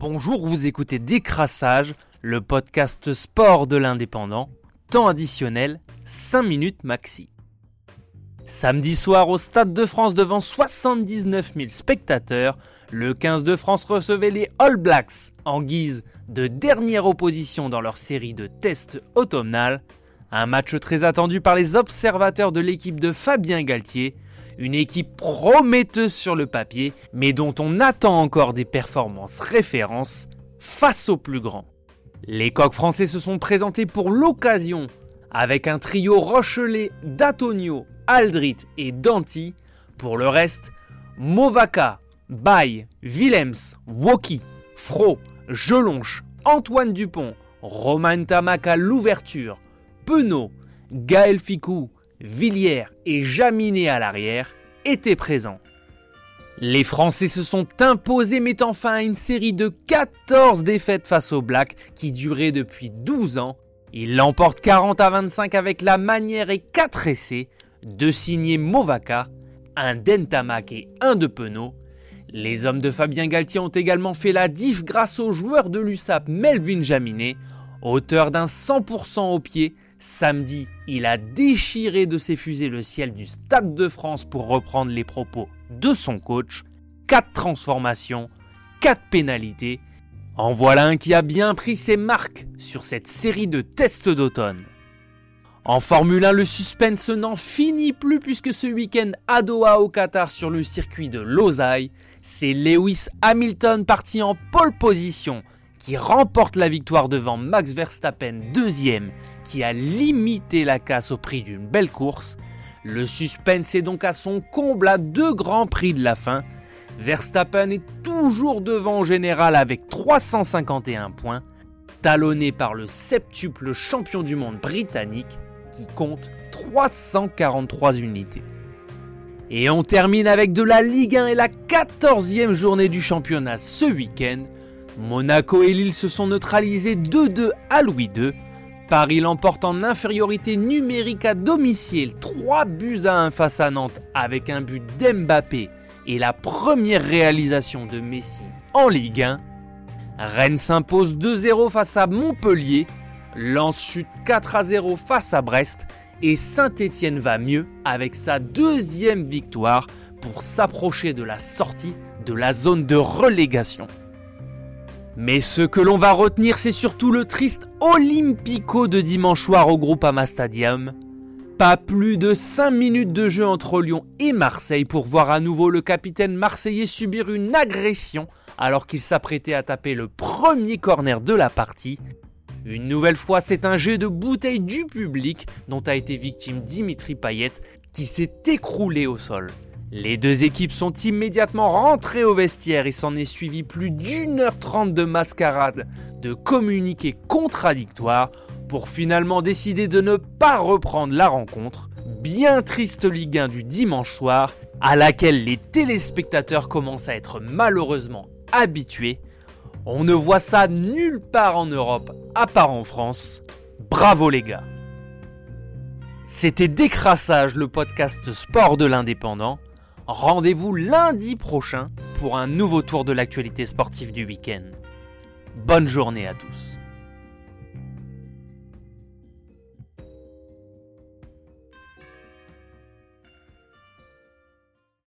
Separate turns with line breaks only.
Bonjour, vous écoutez Décrassage, le podcast sport de l'indépendant. Temps additionnel, 5 minutes maxi. Samedi soir au Stade de France devant 79 000 spectateurs, le 15 de France recevait les All Blacks en guise de dernière opposition dans leur série de tests automnales. Un match très attendu par les observateurs de l'équipe de Fabien Galtier, une équipe prometteuse sur le papier, mais dont on attend encore des performances références face aux plus grands. Les coqs français se sont présentés pour l'occasion avec un trio Rochelet, Datonio, Aldrit et Danti. Pour le reste, Movaca, Baye, Willems, Woki, Fro, Jelonche, Antoine Dupont, Roman Tamac à l'ouverture, Penaud, Gaël Ficou, Villiers et Jaminet à l'arrière étaient présents. Les Français se sont imposés mettant fin à une série de 14 défaites face aux Blacks qui durait depuis 12 ans. Ils l'emportent 40 à 25 avec la manière et 4 essais de signer Movaca, un Dentamac et un de Penaud. Les hommes de Fabien Galtier ont également fait la diff grâce au joueur de l'USAP Melvin Jaminet, auteur d'un 100% au pied Samedi, il a déchiré de ses fusées le ciel du Stade de France pour reprendre les propos de son coach. 4 transformations, 4 pénalités. En voilà un qui a bien pris ses marques sur cette série de tests d'automne. En Formule 1, le suspense n'en finit plus puisque ce week-end à Doha au Qatar sur le circuit de Losail, c'est Lewis Hamilton parti en pole position qui remporte la victoire devant Max Verstappen deuxième qui a limité la casse au prix d'une belle course. Le suspense est donc à son comble à deux grands prix de la fin. Verstappen est toujours devant au général avec 351 points, talonné par le septuple champion du monde britannique qui compte 343 unités. Et on termine avec de la Ligue 1 et la 14e journée du championnat ce week-end. Monaco et Lille se sont neutralisés 2-2 à Louis II. Paris l'emporte en infériorité numérique à domicile, 3 buts à 1 face à Nantes avec un but d'Mbappé et la première réalisation de Messi en Ligue 1. Rennes s'impose 2-0 face à Montpellier, Lens chute 4 0 face à Brest et Saint-Étienne va mieux avec sa deuxième victoire pour s'approcher de la sortie de la zone de relégation. Mais ce que l'on va retenir, c'est surtout le triste Olympico de dimanche soir au Groupama Stadium. Pas plus de 5 minutes de jeu entre Lyon et Marseille pour voir à nouveau le capitaine marseillais subir une agression alors qu'il s'apprêtait à taper le premier corner de la partie. Une nouvelle fois, c'est un jet de bouteille du public dont a été victime Dimitri Payet qui s'est écroulé au sol. Les deux équipes sont immédiatement rentrées au vestiaire et s'en est suivi plus d'une heure trente de mascarade, de communiqués contradictoires pour finalement décider de ne pas reprendre la rencontre. Bien triste Ligue 1 du dimanche soir, à laquelle les téléspectateurs commencent à être malheureusement habitués. On ne voit ça nulle part en Europe, à part en France. Bravo les gars C'était Décrassage, le podcast sport de l'indépendant. Rendez-vous lundi prochain pour un nouveau tour de l'actualité sportive du week-end. Bonne journée à tous.